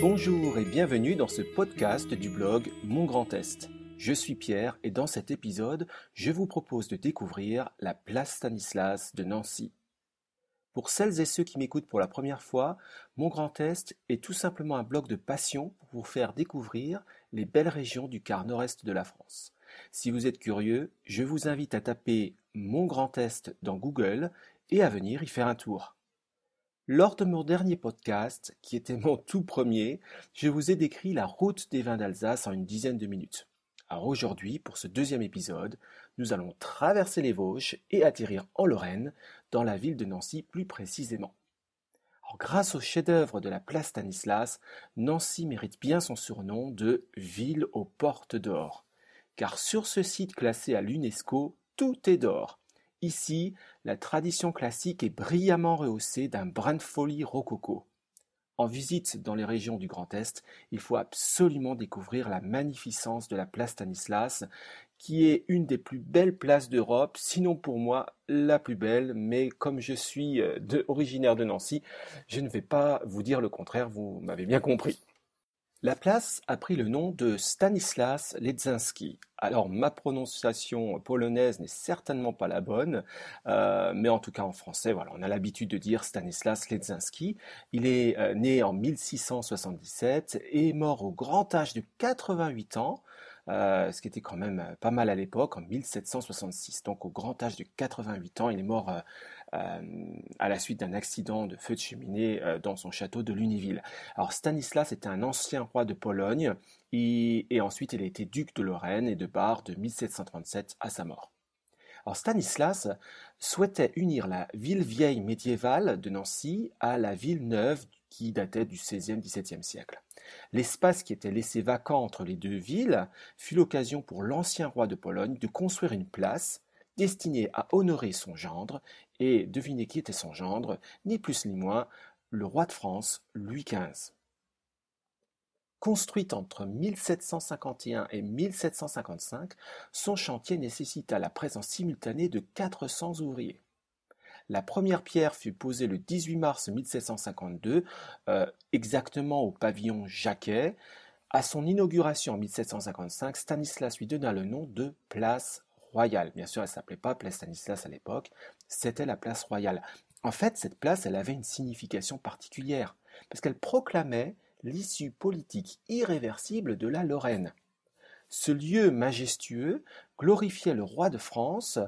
Bonjour et bienvenue dans ce podcast du blog Mon Grand Est. Je suis Pierre et dans cet épisode, je vous propose de découvrir la place Stanislas de Nancy. Pour celles et ceux qui m'écoutent pour la première fois, Mon Grand Est est tout simplement un blog de passion pour vous faire découvrir les belles régions du quart nord-est de la France. Si vous êtes curieux, je vous invite à taper Mon Grand Est dans Google et à venir y faire un tour. Lors de mon dernier podcast, qui était mon tout premier, je vous ai décrit la route des vins d'Alsace en une dizaine de minutes. Alors aujourd'hui, pour ce deuxième épisode, nous allons traverser les Vosges et atterrir en Lorraine, dans la ville de Nancy plus précisément. grâce au chef-d'œuvre de la place Stanislas, Nancy mérite bien son surnom de ville aux portes d'or. Car sur ce site classé à l'UNESCO, tout est d'or. Ici, la tradition classique est brillamment rehaussée d'un brin de folie rococo. En visite dans les régions du Grand Est, il faut absolument découvrir la magnificence de la place Stanislas, qui est une des plus belles places d'Europe, sinon pour moi la plus belle, mais comme je suis euh, originaire de Nancy, je ne vais pas vous dire le contraire, vous m'avez bien compris. La place a pris le nom de Stanislas Ledzinski. Alors ma prononciation polonaise n'est certainement pas la bonne, euh, mais en tout cas en français, voilà, on a l'habitude de dire Stanislas Ledzinski. Il est euh, né en 1677 et mort au grand âge de 88 ans. Euh, ce qui était quand même pas mal à l'époque, en 1766. Donc au grand âge de 88 ans, il est mort euh, à la suite d'un accident de feu de cheminée euh, dans son château de Lunéville. Alors Stanislas était un ancien roi de Pologne et, ensuite il a été duc de Lorraine et de Bar de 1737 à sa mort. Alors Stanislas souhaitait unir la ville vieille médiévale de Nancy à la ville neuve qui datait du XVIe XVIIe siècle. L'espace qui était laissé vacant entre les deux villes fut l'occasion pour l'ancien roi de Pologne de construire une place destinée à honorer son gendre et devinez qui était son gendre, ni plus ni moins, le roi de France, Louis XV. Construite entre 1751 et 1755, son chantier nécessita la présence simultanée de 400 ouvriers. La première pierre fut posée le 18 mars 1752, euh, exactement au pavillon Jacquet. À son inauguration en 1755, Stanislas lui donna le nom de Place royale. Bien sûr, elle ne s'appelait pas place Stanislas à l'époque, c'était la place royale. En fait, cette place, elle avait une signification particulière, parce qu'elle proclamait l'issue politique irréversible de la Lorraine. Ce lieu majestueux glorifiait le roi de France,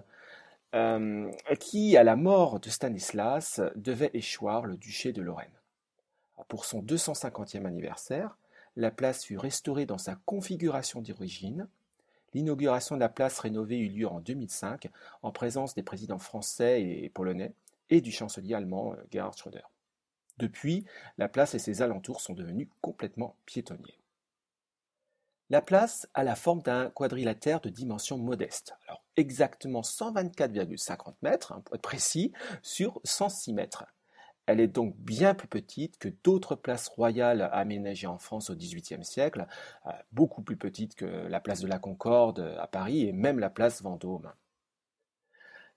euh, qui, à la mort de Stanislas, devait échoir le duché de Lorraine. Pour son 250e anniversaire, la place fut restaurée dans sa configuration d'origine, L'inauguration de la place rénovée eut lieu en 2005 en présence des présidents français et polonais et du chancelier allemand euh, Gerhard Schröder. Depuis, la place et ses alentours sont devenus complètement piétonniers. La place a la forme d'un quadrilatère de dimension modeste, alors exactement 124,50 mètres, pour être précis, sur 106 mètres. Elle est donc bien plus petite que d'autres places royales aménagées en France au XVIIIe siècle, euh, beaucoup plus petite que la place de la Concorde à Paris et même la place Vendôme.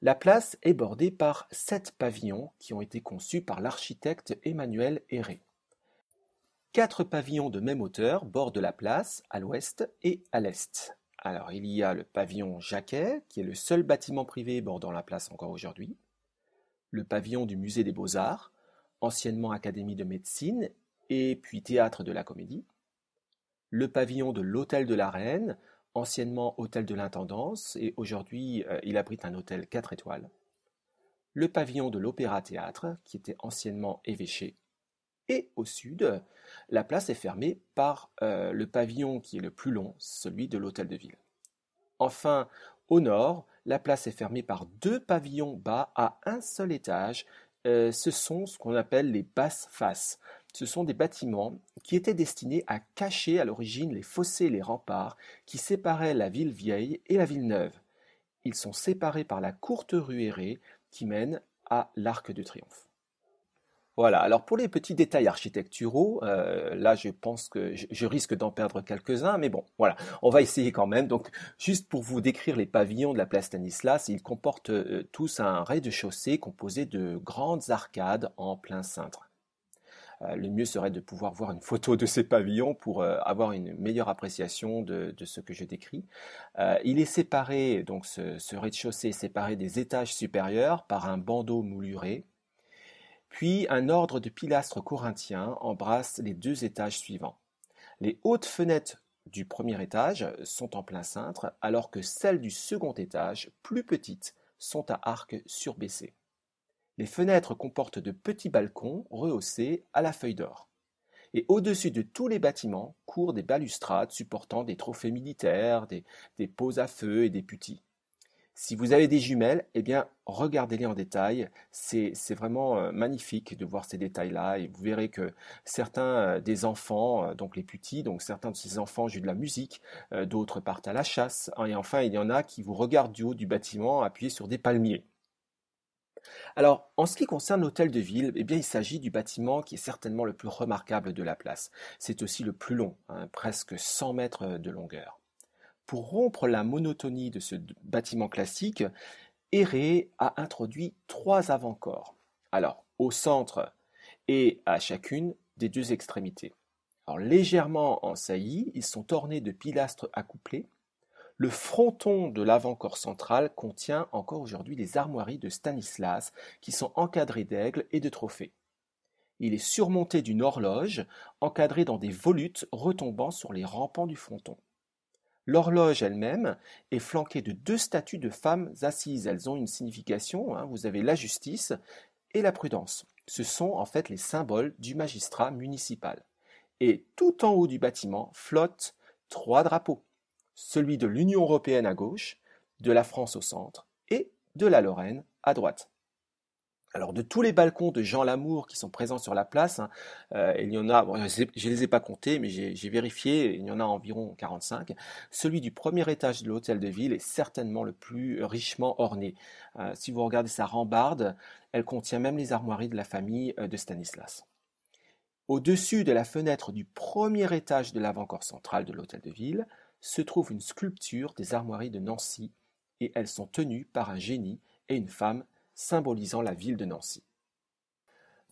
La place est bordée par sept pavillons qui ont été conçus par l'architecte Emmanuel Héré. Quatre pavillons de même hauteur bordent la place à l'ouest et à l'est. Alors il y a le pavillon Jacquet, qui est le seul bâtiment privé bordant la place encore aujourd'hui, le pavillon du musée des beaux-arts, anciennement Académie de médecine et puis Théâtre de la Comédie, le pavillon de l'Hôtel de la Reine, anciennement Hôtel de l'Intendance et aujourd'hui euh, il abrite un hôtel 4 étoiles, le pavillon de l'Opéra-Théâtre qui était anciennement évêché, et au sud, la place est fermée par euh, le pavillon qui est le plus long, celui de l'Hôtel de Ville. Enfin, au nord, la place est fermée par deux pavillons bas à un seul étage euh, ce sont ce qu'on appelle les basses faces. Ce sont des bâtiments qui étaient destinés à cacher à l'origine les fossés et les remparts qui séparaient la ville vieille et la ville neuve. Ils sont séparés par la courte rue aérée qui mène à l'Arc de Triomphe. Voilà, alors pour les petits détails architecturaux, euh, là je pense que je, risque d'en perdre quelques-uns, mais bon, voilà, on va essayer quand même. Donc juste pour vous décrire les pavillons de la place Stanislas, ils comportent euh, tous un rez-de-chaussée composé de grandes arcades en plein cintre. Euh, le mieux serait de pouvoir voir une photo de ces pavillons pour avoir une meilleure appréciation de, ce que je décris. Il est séparé, donc ce, rez-de-chaussée est séparé des étages supérieurs par un bandeau mouluré. Puis un ordre de pilastres corinthiens embrasse les deux étages suivants. Les hautes fenêtres du premier étage sont en plein cintre, alors que celles du second étage, plus petites, sont à arc surbaissé. Les fenêtres comportent de petits balcons rehaussés à la feuille d'or. Et au-dessus de tous les bâtiments courent des balustrades supportant des trophées militaires, des, des à feu et des putis. Si vous avez des jumelles, eh bien, regardez-les en détail. C'est vraiment euh, magnifique de voir ces détails-là. Et vous verrez que certains euh, des enfants, euh, donc les putis, donc certains de ces enfants jouent de la musique, d'autres partent à la chasse. Et enfin, il y en a qui vous regardent du haut du bâtiment appuyés sur des palmiers. Alors, en ce qui concerne l'hôtel de ville, eh bien, il s'agit du bâtiment qui est certainement le plus remarquable de la place. C'est aussi le plus long, hein, presque 100 mètres de longueur. Pour rompre la monotonie de ce bâtiment classique, Héré a introduit trois avant-corps. Alors, au centre et à chacune des deux extrémités. Légèrement en saillie, ils sont ornés de pilastres accouplés le fronton de l'avant-corps central contient encore aujourd'hui les armoiries de Stanislas qui sont encadrées d'aigles et de trophées. Il est surmonté d'une horloge encadrée dans des volutes retombant sur les rampants du fronton. L'horloge elle-même est flanquée de deux statues de femmes assises. Elles ont une signification. Hein. Vous avez la justice et la prudence. Ce sont en fait les symboles du magistrat municipal. Et tout en haut du bâtiment flottent trois drapeaux celui de l'Union européenne à gauche, de la France au centre et de la Lorraine à droite. Alors de tous les balcons de Jean Lamour qui sont présents sur la place, hein, euh, il y en a, je ne les ai pas comptés, mais j'ai vérifié, il y en a environ 45. Celui du premier étage de l'hôtel de ville est certainement le plus richement orné. Euh, si vous regardez sa rambarde, elle contient même les armoiries de la famille euh, de Stanislas. Au-dessus de la fenêtre du premier étage de l'avant-corps central de l'hôtel de ville, se trouve une sculpture des armoiries de Nancy, et elles sont tenues par un génie et une femme symbolisant la ville de Nancy.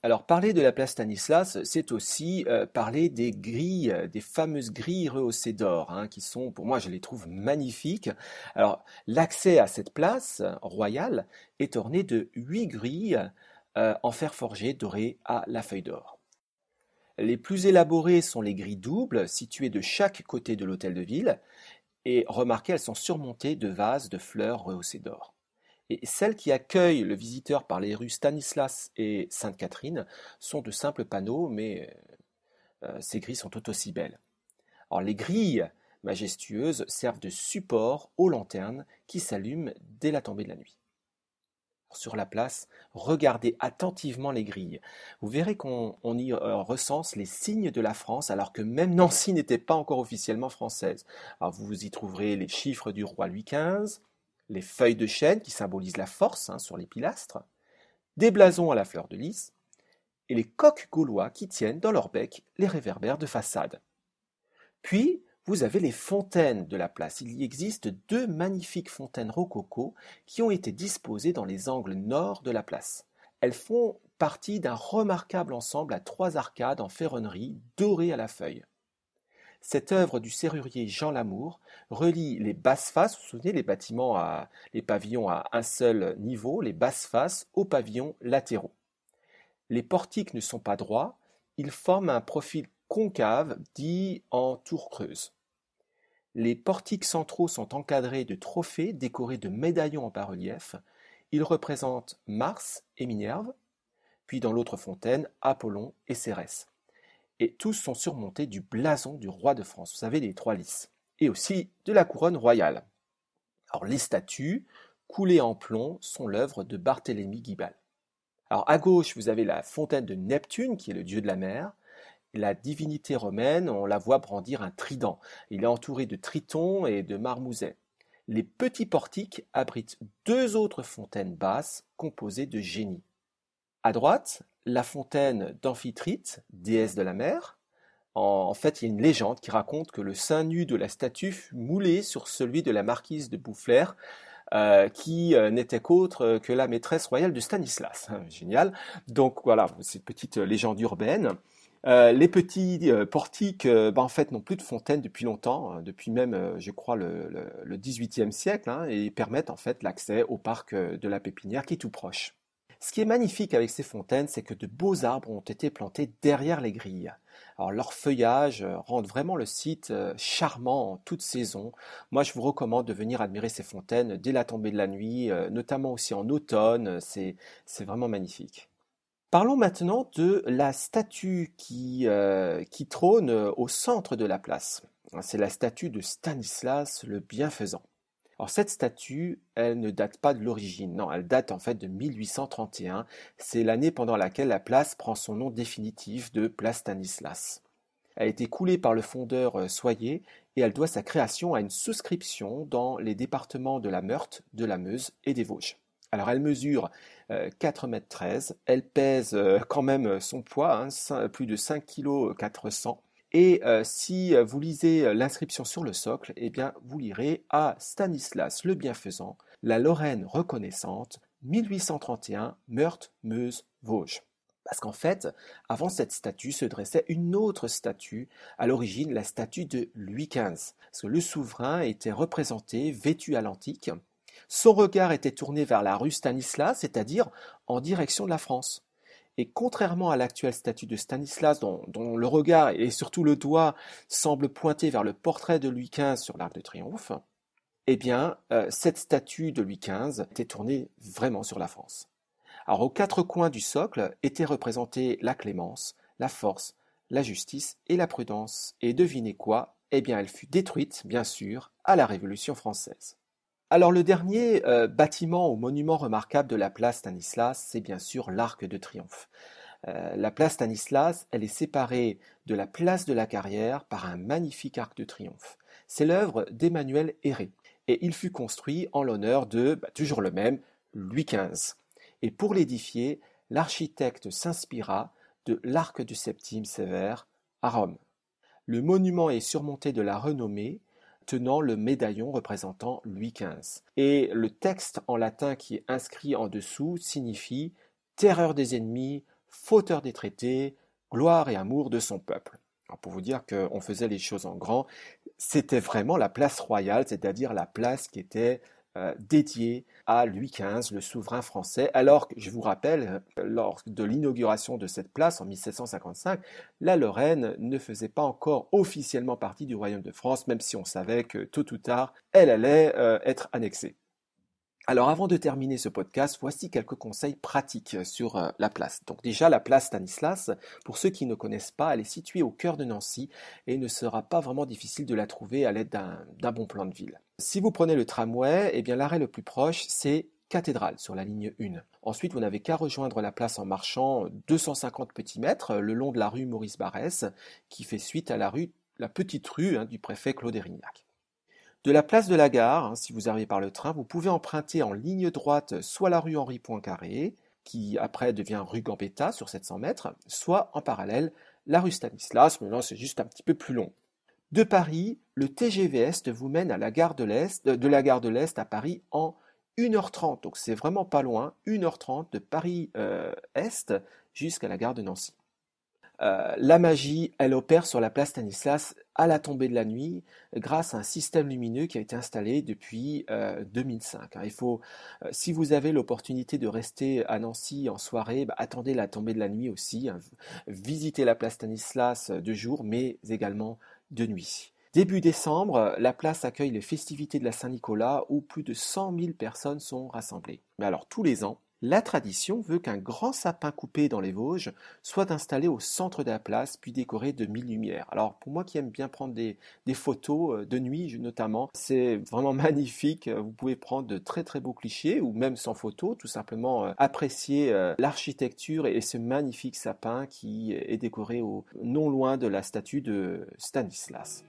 Alors parler de la place Stanislas, c'est aussi euh, parler des grilles, des fameuses grilles rehaussées d'or, hein, qui sont, pour moi, je les trouve magnifiques. Alors l'accès à cette place royale est orné de huit grilles euh, en fer forgé doré à la feuille d'or. Les plus élaborées sont les grilles doubles, situées de chaque côté de l'hôtel de ville, et remarquez, elles sont surmontées de vases de fleurs rehaussées d'or. Et celles qui accueillent le visiteur par les rues Stanislas et Sainte-Catherine sont de simples panneaux, mais euh, ces grilles sont tout aussi belles. Alors, les grilles majestueuses servent de support aux lanternes qui s'allument dès la tombée de la nuit sur la place, regardez attentivement les grilles. Vous verrez qu'on y euh, recense les signes de la France, alors que même Nancy n'était pas encore officiellement française. Alors vous y trouverez les chiffres du roi Louis XV, les feuilles de chêne qui symbolisent la force hein, sur les pilastres, des blasons à la fleur de lys, et les coqs gaulois qui tiennent dans leur bec les réverbères de façade. Puis, vous avez les fontaines de la place. Il y existe deux magnifiques fontaines rococo qui ont été disposées dans les angles nord de la place. Elles font partie d'un remarquable ensemble à trois arcades en ferronnerie dorées à la feuille. Cette œuvre du serrurier Jean Lamour relie les basses faces, vous vous souvenez les bâtiments à, les pavillons à un seul niveau, les basses faces aux pavillons latéraux. Les portiques ne sont pas droits, ils forment un profil concave dit en tour creuse. Les portiques centraux sont encadrés de trophées décorés de médaillons en bas-relief. Ils représentent Mars et Minerve, puis dans l'autre fontaine, Apollon et Cérès. Et tous sont surmontés du blason du roi de France, vous savez, les trois lys, et aussi de la couronne royale. Alors les statues, coulées en plomb, sont l'œuvre de Barthélemy Guibal. Alors à gauche, vous avez la fontaine de Neptune, qui est le dieu de la mer, la divinité romaine, on la voit brandir un trident. Il est entouré de tritons et de marmousets. Les petits portiques abritent deux autres fontaines basses composées de génies. À droite, la fontaine d'Amphitrite, déesse de la mer. En, fait, il y a une légende qui raconte que le sein nu de la statue fut moulé sur celui de la marquise de Boufflers, euh, qui euh, n'était qu'autre que la maîtresse royale de Stanislas. Génial. Donc voilà, cette petite légende urbaine. Euh, les petits portiques, en fait, n'ont plus de fontaine depuis longtemps, hein, depuis même, je crois, le, le, 18e siècle, hein, et permettent en fait l'accès au parc de la Pépinière qui est tout proche. Ce qui est magnifique avec ces fontaines, c'est que de beaux arbres ont été plantés derrière les grilles. Alors leur feuillage rend vraiment le site charmant en toute saison. Moi, je vous recommande de venir admirer ces fontaines dès la tombée de la nuit, notamment aussi en automne. C'est vraiment magnifique. Parlons maintenant de la statue qui, euh, qui trône au centre de la place. C'est la statue de Stanislas le Bienfaisant. Alors cette statue, elle ne date pas de l'origine, non, elle date en fait de 1831. C'est l'année pendant laquelle la place prend son nom définitif de place Stanislas. Elle a été coulée par le fondeur euh, Soyer et elle doit sa création à une souscription dans les départements de la Meurthe, de la Meuse et des Vosges. Alors elle mesure 4 m 13, elle pèse euh, quand même son poids, hein, plus de 5 kg 400. Et euh, si vous lisez l'inscription sur le socle, eh bien vous lirez à Stanislas le Bienfaisant, la Lorraine reconnaissante, 1831, Meurthe, Meuse, Vosges. Parce qu'en fait, avant cette statue se dressait une autre statue, à l'origine la statue de Louis XV. Parce que le souverain était représenté vêtu à l'antique, son regard était tourné vers la rue Stanislas, c'est-à-dire en direction de la France. Et contrairement à l'actuelle statue de Stanislas, dont, le regard et surtout le doigt semblent pointer vers le portrait de Louis XV sur l'Arc de Triomphe, eh bien, euh, cette statue de Louis XV était tournée vraiment sur la France. Alors, aux quatre coins du socle étaient représentées la clémence, la force, la justice et la prudence. Et devinez quoi? Eh bien, elle fut détruite, bien sûr, à la Révolution française. Alors le dernier euh, bâtiment ou monument remarquable de la place Stanislas, c'est bien sûr l'Arc de Triomphe. Euh, la place Stanislas, elle est séparée de la place de la Carrière par un magnifique arc de triomphe. C'est l'œuvre d'Emmanuel Héré et il fut construit en l'honneur de, bah, toujours le même, Louis XV. Et pour l'édifier, l'architecte s'inspira de l'arc du Septime Sévère à Rome. Le monument est surmonté de la renommée tenant le médaillon représentant Louis XV. Et le texte en latin qui est inscrit en dessous signifie terreur des ennemis, fauteur des traités, gloire et amour de son peuple. Alors pour vous dire qu'on faisait les choses en grand, c'était vraiment la place royale, c'est-à-dire la place qui était euh, dédié à Louis XV, le souverain français, alors que, je vous rappelle, lors de l'inauguration de cette place en 1755, la Lorraine ne faisait pas encore officiellement partie du royaume de France, même si on savait que tôt ou tard, elle allait euh, être annexée. Alors avant de terminer ce podcast, voici quelques conseils pratiques sur euh, la place. Donc déjà la place Stanislas, pour ceux qui ne connaissent pas, elle est située au cœur de Nancy et il ne sera pas vraiment difficile de la trouver à l'aide d'un bon plan de ville. Si vous prenez le tramway, eh bien l'arrêt le plus proche c'est Cathédrale sur la ligne 1. Ensuite, vous n'avez qu'à rejoindre la place en marchant 250 petits mètres le long de la rue Maurice Barrès, qui fait suite à la rue, la petite rue hein, du préfet Claude Erignac. De la place de la gare, hein, si vous arrivez par le train, vous pouvez emprunter en ligne droite soit la rue Henri Poincaré, qui après devient rue Gambetta sur 700 mètres, soit en parallèle la rue Stanislas, mais là c'est juste un petit peu plus long. De Paris, le TGV Est vous mène à la gare de l'Est, de la gare de l'Est à Paris en 1h30, donc c'est vraiment pas loin, 1h30 de Paris euh, Est jusqu'à la gare de Nancy. Euh, la magie, elle opère sur la place Stanislas à la tombée de la nuit grâce à un système lumineux qui a été installé depuis 2005. Euh. Il faut, euh, si vous avez l'opportunité de rester à Nancy en soirée, bah, attendez la tombée de la nuit aussi. Hein. Visitez la place Stanislas de jour, mais également de nuit. Début décembre, la place accueille les festivités de la Saint-Nicolas où plus de 100 000 personnes sont rassemblées. Mais alors tous les ans, la tradition veut qu'un grand sapin coupé dans les Vosges soit installé au centre de la place, puis décoré de mille lumières. Alors pour moi qui aime bien prendre des, photos euh, de nuit notamment, c'est vraiment magnifique. Vous pouvez prendre de très très beaux clichés ou même sans photo, tout simplement euh, apprécier euh, l'architecture et ce magnifique sapin qui est décoré au, non loin de la statue de Stanislas.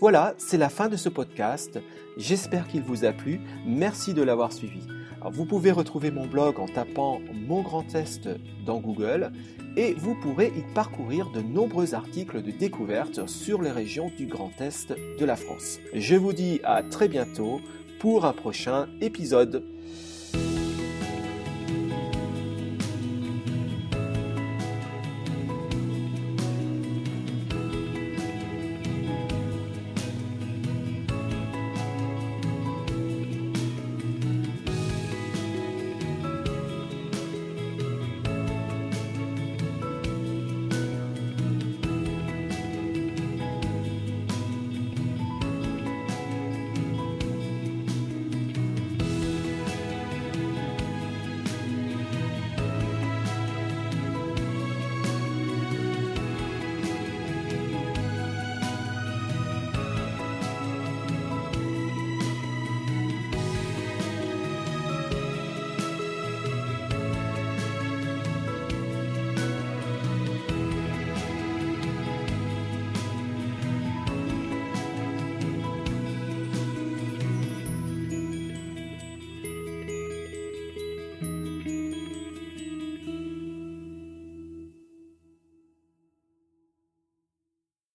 Voilà, c'est la fin de ce podcast. J'espère qu'il vous a plu. Merci de l'avoir suivi vous pouvez retrouver mon blog en tapant Mon Grand Est dans Google et vous pourrez y parcourir de nombreux articles de découverte sur les régions du Grand Est de la France. Je vous dis à très bientôt pour un prochain épisode.